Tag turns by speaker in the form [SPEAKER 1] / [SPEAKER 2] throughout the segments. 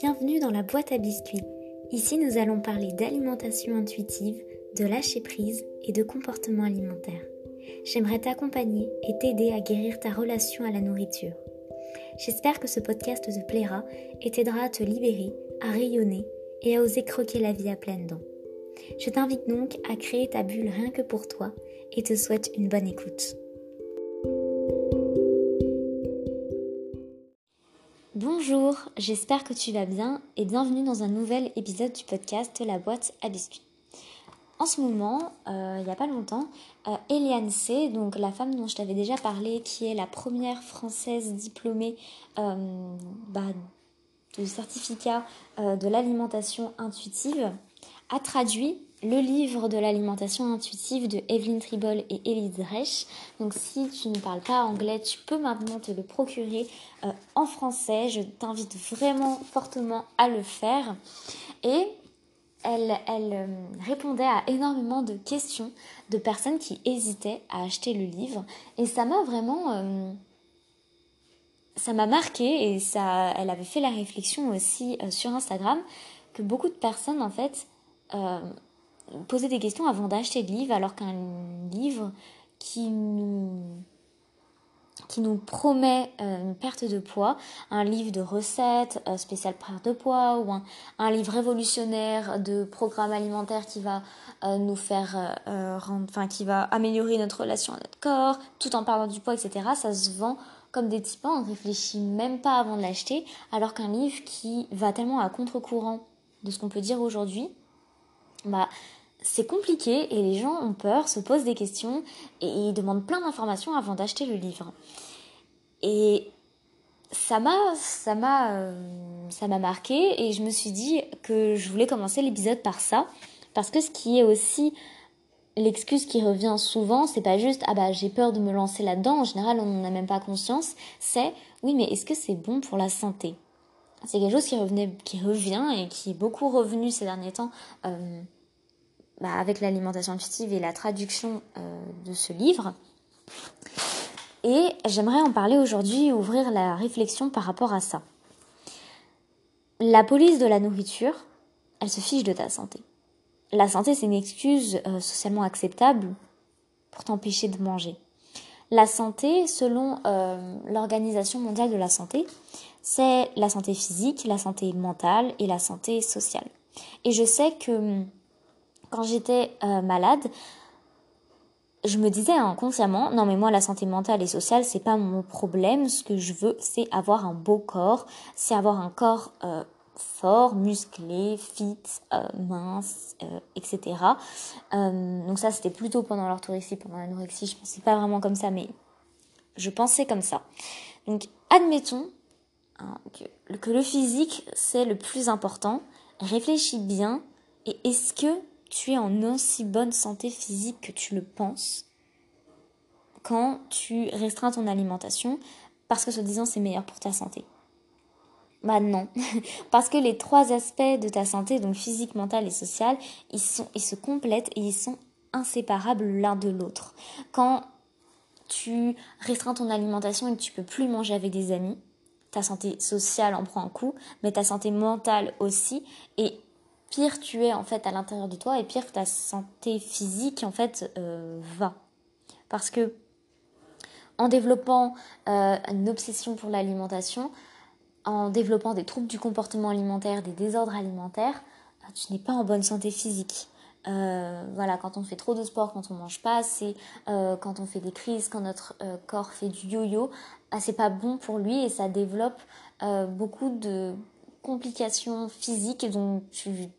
[SPEAKER 1] Bienvenue dans la boîte à biscuits. Ici, nous allons parler d'alimentation intuitive, de lâcher prise et de comportement alimentaire. J'aimerais t'accompagner et t'aider à guérir ta relation à la nourriture. J'espère que ce podcast te plaira et t'aidera à te libérer, à rayonner et à oser croquer la vie à pleines dents. Je t'invite donc à créer ta bulle rien que pour toi et te souhaite une bonne écoute. Bonjour, j'espère que tu vas bien et bienvenue dans un nouvel épisode du podcast La boîte à biscuits. En ce moment, euh, il n'y a pas longtemps, euh, Eliane C., donc la femme dont je t'avais déjà parlé, qui est la première française diplômée euh, bah, de certificat de l'alimentation intuitive, a traduit le livre de l'alimentation intuitive de Evelyn Tribol et Elise Reich. Donc si tu ne parles pas anglais, tu peux maintenant te le procurer euh, en français. Je t'invite vraiment fortement à le faire. Et elle, elle euh, répondait à énormément de questions de personnes qui hésitaient à acheter le livre. Et ça m'a vraiment... Euh, ça m'a marqué et ça, elle avait fait la réflexion aussi sur Instagram que beaucoup de personnes en fait poser des questions avant d'acheter le livre, alors qu'un livre qui nous, promet euh, une perte de poids, un livre de recettes euh, spécial perte de poids ou un, livre révolutionnaire de programme alimentaire qui va euh, nous faire rendre, enfin qui va améliorer notre relation à notre corps, tout en parlant du poids, etc. Ça se vend comme des types, on ne réfléchit même pas avant de l'acheter, alors qu'un livre qui va tellement à contre-courant de ce qu'on peut dire aujourd'hui, bah, c'est compliqué et les gens ont peur, se posent des questions et demandent plein d'informations avant d'acheter le livre. Et ça m'a ça m'a euh, ça m'a marqué et je me suis dit que je voulais commencer l'épisode par ça parce que ce qui est aussi l'excuse qui revient souvent, c'est pas juste ah bah j'ai peur de me lancer là-dedans, en général on n'en a même pas conscience, c'est oui mais est-ce que c'est bon pour la santé? C'est quelque chose qui revient et qui est beaucoup revenu ces derniers temps euh, bah, avec l'alimentation intuitive et la traduction euh, de ce livre. Et j'aimerais en parler aujourd'hui, ouvrir la réflexion par rapport à ça. La police de la nourriture, elle se fiche de ta santé. La santé, c'est une excuse euh, socialement acceptable pour t'empêcher de manger. La santé, selon l'Organisation mondiale de la santé, c'est la santé physique, la santé mentale et la santé sociale. Et je sais que quand j'étais euh, malade, je me disais inconsciemment, non mais moi la santé mentale et sociale c'est pas mon problème, ce que je veux c'est avoir un beau corps, c'est avoir un corps euh, fort, musclé, fit, euh, mince, etc. donc ça c'était plutôt pendant l'orthorexie, pendant l'anorexie, je pensais pas vraiment comme ça, mais je pensais comme ça. Donc admettons hein, que, le physique c'est le plus important, réfléchis bien et est-ce que tu es en aussi bonne santé physique que tu le penses quand tu restreins ton alimentation parce que se disant c'est meilleur pour ta santé? Bah non, parce que les trois aspects de ta santé, donc physique, mentale et sociale, ils, sont, ils se complètent et ils sont inséparables l'un de l'autre. Quand tu restreins ton alimentation et que tu peux plus manger avec des amis, ta santé sociale en prend un coup, mais ta santé mentale aussi, et pire tu es en fait à l'intérieur de toi et pire ta santé physique en fait euh, va. Parce que en développant euh, une obsession pour l'alimentation, en développant des troubles du comportement alimentaire, des désordres alimentaires, bah, tu n'es pas en bonne santé physique. Euh, voilà, quand on fait trop de sport, quand on mange pas assez, quand on fait des crises, quand notre corps fait du yo-yo, bah, c'est pas bon pour lui et ça développe beaucoup de complications physiques dont tu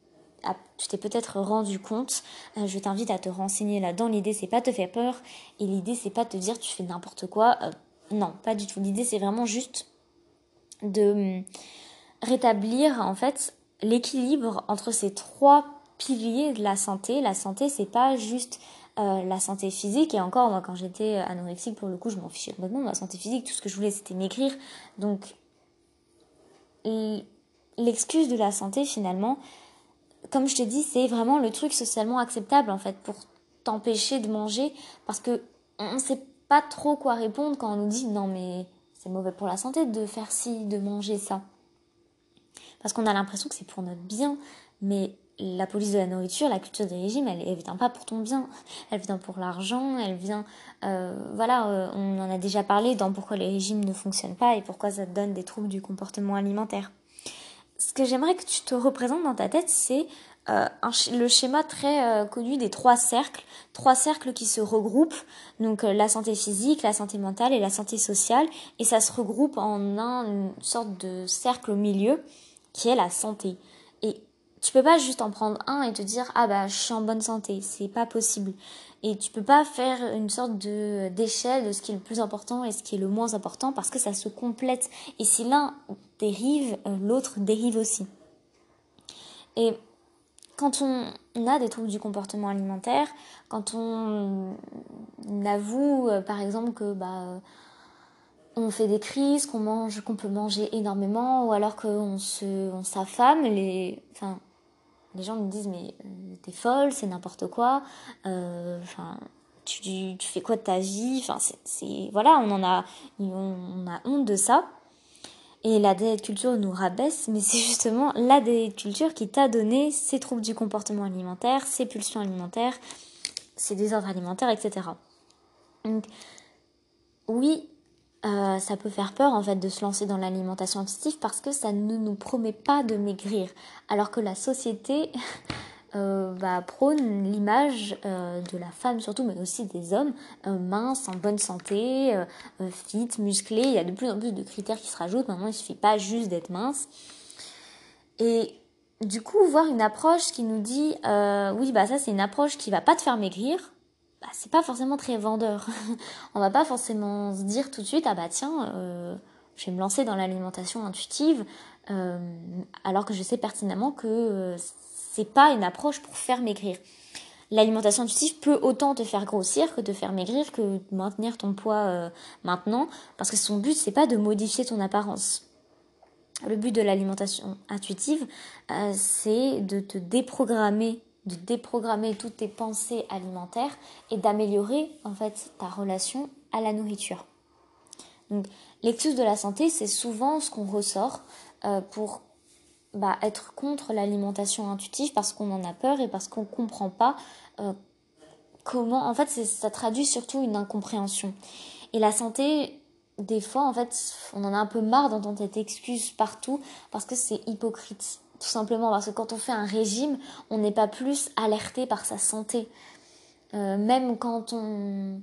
[SPEAKER 1] tu t'es peut-être rendu compte, euh, je t'invite à te renseigner là-dedans. L'idée c'est pas te faire peur et l'idée c'est pas te dire tu fais n'importe quoi. Euh, non, pas du tout. L'idée c'est vraiment juste de hum, rétablir en fait l'équilibre entre ces trois piliers de la santé. La santé c'est pas juste euh, la santé physique. Et encore moi quand j'étais anorexique pour le coup je m'en fichais complètement de ma santé physique. Tout ce que je voulais c'était maigrir donc l'excuse de la santé finalement comme je te dis, c'est vraiment le truc socialement acceptable en fait pour t'empêcher de manger. Parce que on sait pas trop quoi répondre quand on nous dit non mais c'est mauvais pour la santé de faire ci, de manger ça. parce qu'on a l'impression que c'est pour notre bien, mais la police de la nourriture, la culture des régimes, elle, elle vient pas pour ton bien, elle vient pour l'argent, elle vient, euh, voilà, euh, on en a déjà parlé dans pourquoi les régimes ne fonctionnent pas et pourquoi ça te donne des troubles du comportement alimentaire. Ce que j'aimerais que tu te représentes dans ta tête, c'est euh, le schéma très connu des trois cercles, trois cercles qui se regroupent, donc la santé physique, la santé mentale et la santé sociale, et ça se regroupe en un, une sorte de cercle au milieu qui est la santé. Et tu peux pas juste en prendre un et te dire ah bah je suis en bonne santé, c'est pas possible. Et tu peux pas faire une sorte de d'échelle de ce qui est le plus important et ce qui est le moins important parce que ça se complète. Et si l'un dérive, euh, l'autre dérive aussi. Et quand on a des troubles du comportement alimentaire, quand on avoue euh, par exemple que bah on fait des crises, qu'on mange, qu'on peut manger énormément, ou alors qu'on on s'affame, les, enfin, les gens me disent mais euh, t'es folle, c'est n'importe quoi. Euh, enfin, tu, fais quoi de ta vie? Enfin, c'est voilà, on en a, on, a honte de ça. Et la diète culture nous rabaisse, mais c'est justement la diète culture qui t'a donné ces troubles du comportement alimentaire, ces pulsions alimentaires, ces désordres alimentaires, etc. Donc, oui, euh, ça peut faire peur en fait de se lancer dans l'alimentation intuitive parce que ça ne nous promet pas de maigrir. Alors que la société euh, bah, prône l'image euh, de la femme surtout, mais aussi des hommes minces, en bonne santé, fit, musclés. Il y a de plus en plus de critères qui se rajoutent. Maintenant, il suffit pas juste d'être mince. Et du coup, voir une approche qui nous dit oui, bah ça c'est une approche qui va pas te faire maigrir bah, c'est pas forcément très vendeur. on va pas forcément se dire tout de suite ah bah tiens euh, je vais me lancer dans l'alimentation intuitive euh, alors que je sais pertinemment que euh, c'est pas une approche pour faire maigrir. L'alimentation intuitive peut autant te faire grossir que te faire maigrir que maintenir ton poids maintenant parce que son but c'est pas de modifier ton apparence. Le but de l'alimentation intuitive, c'est de te déprogrammer de déprogrammer toutes tes pensées alimentaires et d'améliorer en fait ta relation à la nourriture. Donc l'excuse de la santé, c'est souvent ce qu'on ressort euh, pour bah, être contre l'alimentation intuitive parce qu'on en a peur et parce qu'on ne comprend pas euh, comment. En fait, ça traduit surtout une incompréhension. Et la santé, des fois, en fait, on en a un peu marre d'entendre cette excuse partout parce que c'est hypocrite. Tout simplement parce que quand on fait un régime, on n'est pas plus alerté par sa santé. Euh, même quand on,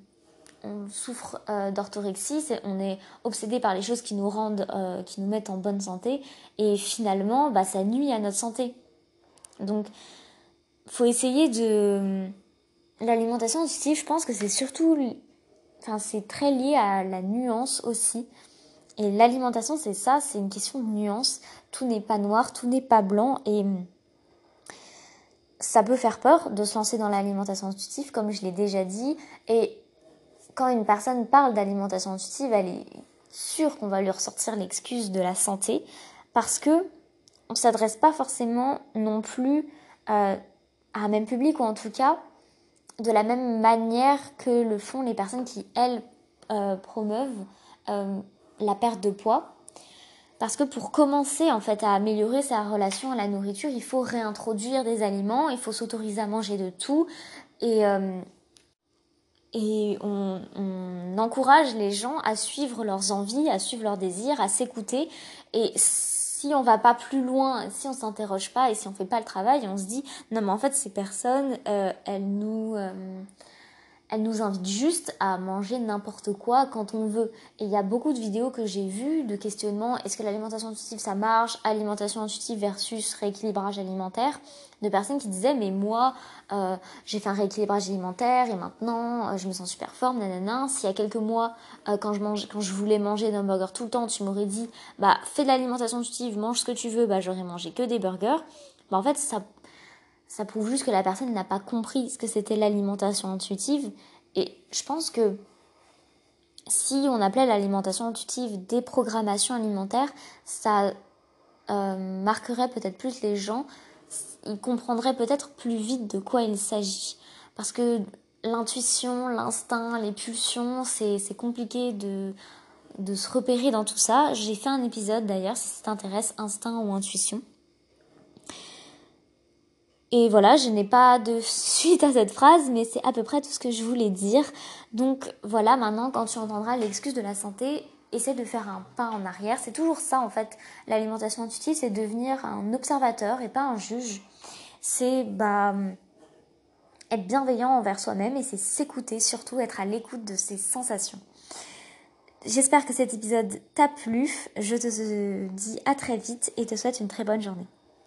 [SPEAKER 1] souffre euh, d'orthorexie, on est obsédé par les choses qui nous rendent, euh, qui nous mettent en bonne santé, et finalement, bah, ça nuit à notre santé. Donc, faut essayer de l'alimentation intuitive. Je pense que c'est surtout, enfin, c'est très lié à la nuance aussi. Et l'alimentation, c'est ça, c'est une question de nuance. Tout n'est pas noir, tout n'est pas blanc. Et ça peut faire peur de se lancer dans l'alimentation intuitive, comme je l'ai déjà dit. Et quand une personne parle d'alimentation intuitive, elle est sûre qu'on va lui ressortir l'excuse de la santé, parce que on s'adresse pas forcément non plus euh, à un même public, ou en tout cas de la même manière que le font les personnes qui, elles, euh, promeuvent euh, la perte de poids. Parce que pour commencer en fait à améliorer sa relation à la nourriture, il faut réintroduire des aliments, il faut s'autoriser à manger de tout et euh, et on, encourage les gens à suivre leurs envies, à suivre leurs désirs, à s'écouter. Et si on va pas plus loin, si on s'interroge pas et si on fait pas le travail, on se dit non mais en fait ces personnes, euh, elles nous euh, elle nous invite juste à manger n'importe quoi quand on veut. Et il y a beaucoup de vidéos que j'ai vues de questionnements est-ce que l'alimentation intuitive ça marche? Alimentation intuitive versus rééquilibrage alimentaire. De personnes qui disaient mais moi euh, j'ai fait un rééquilibrage alimentaire et maintenant euh, je me sens super forme nanana. S'il y a quelques mois euh, quand je voulais manger d'un burger tout le temps tu m'aurais dit bah fais de l'alimentation intuitive mange ce que tu veux bah j'aurais mangé que des burgers. Bah en fait ça ça prouve juste que la personne n'a pas compris ce que c'était l'alimentation intuitive. Et je pense que si on appelait l'alimentation intuitive déprogrammation alimentaire, ça euh, marquerait peut-être plus les gens. Ils comprendraient peut-être plus vite de quoi il s'agit. Parce que l'intuition, l'instinct, les pulsions, c'est compliqué de, de se repérer dans tout ça. J'ai fait un épisode d'ailleurs, si ça t'intéresse, instinct ou intuition. Et voilà, je n'ai pas de suite à cette phrase, mais c'est à peu près tout ce que je voulais dire. Donc voilà, maintenant, quand tu entendras l'excuse de la santé, essaie de faire un pas en arrière. C'est toujours ça, en fait. L'alimentation intuitive, c'est devenir un observateur et pas un juge. C'est, bah, être bienveillant envers soi-même et c'est s'écouter, surtout être à l'écoute de ses sensations. J'espère que cet épisode t'a plu. Je te dis à très vite et te souhaite une très bonne journée.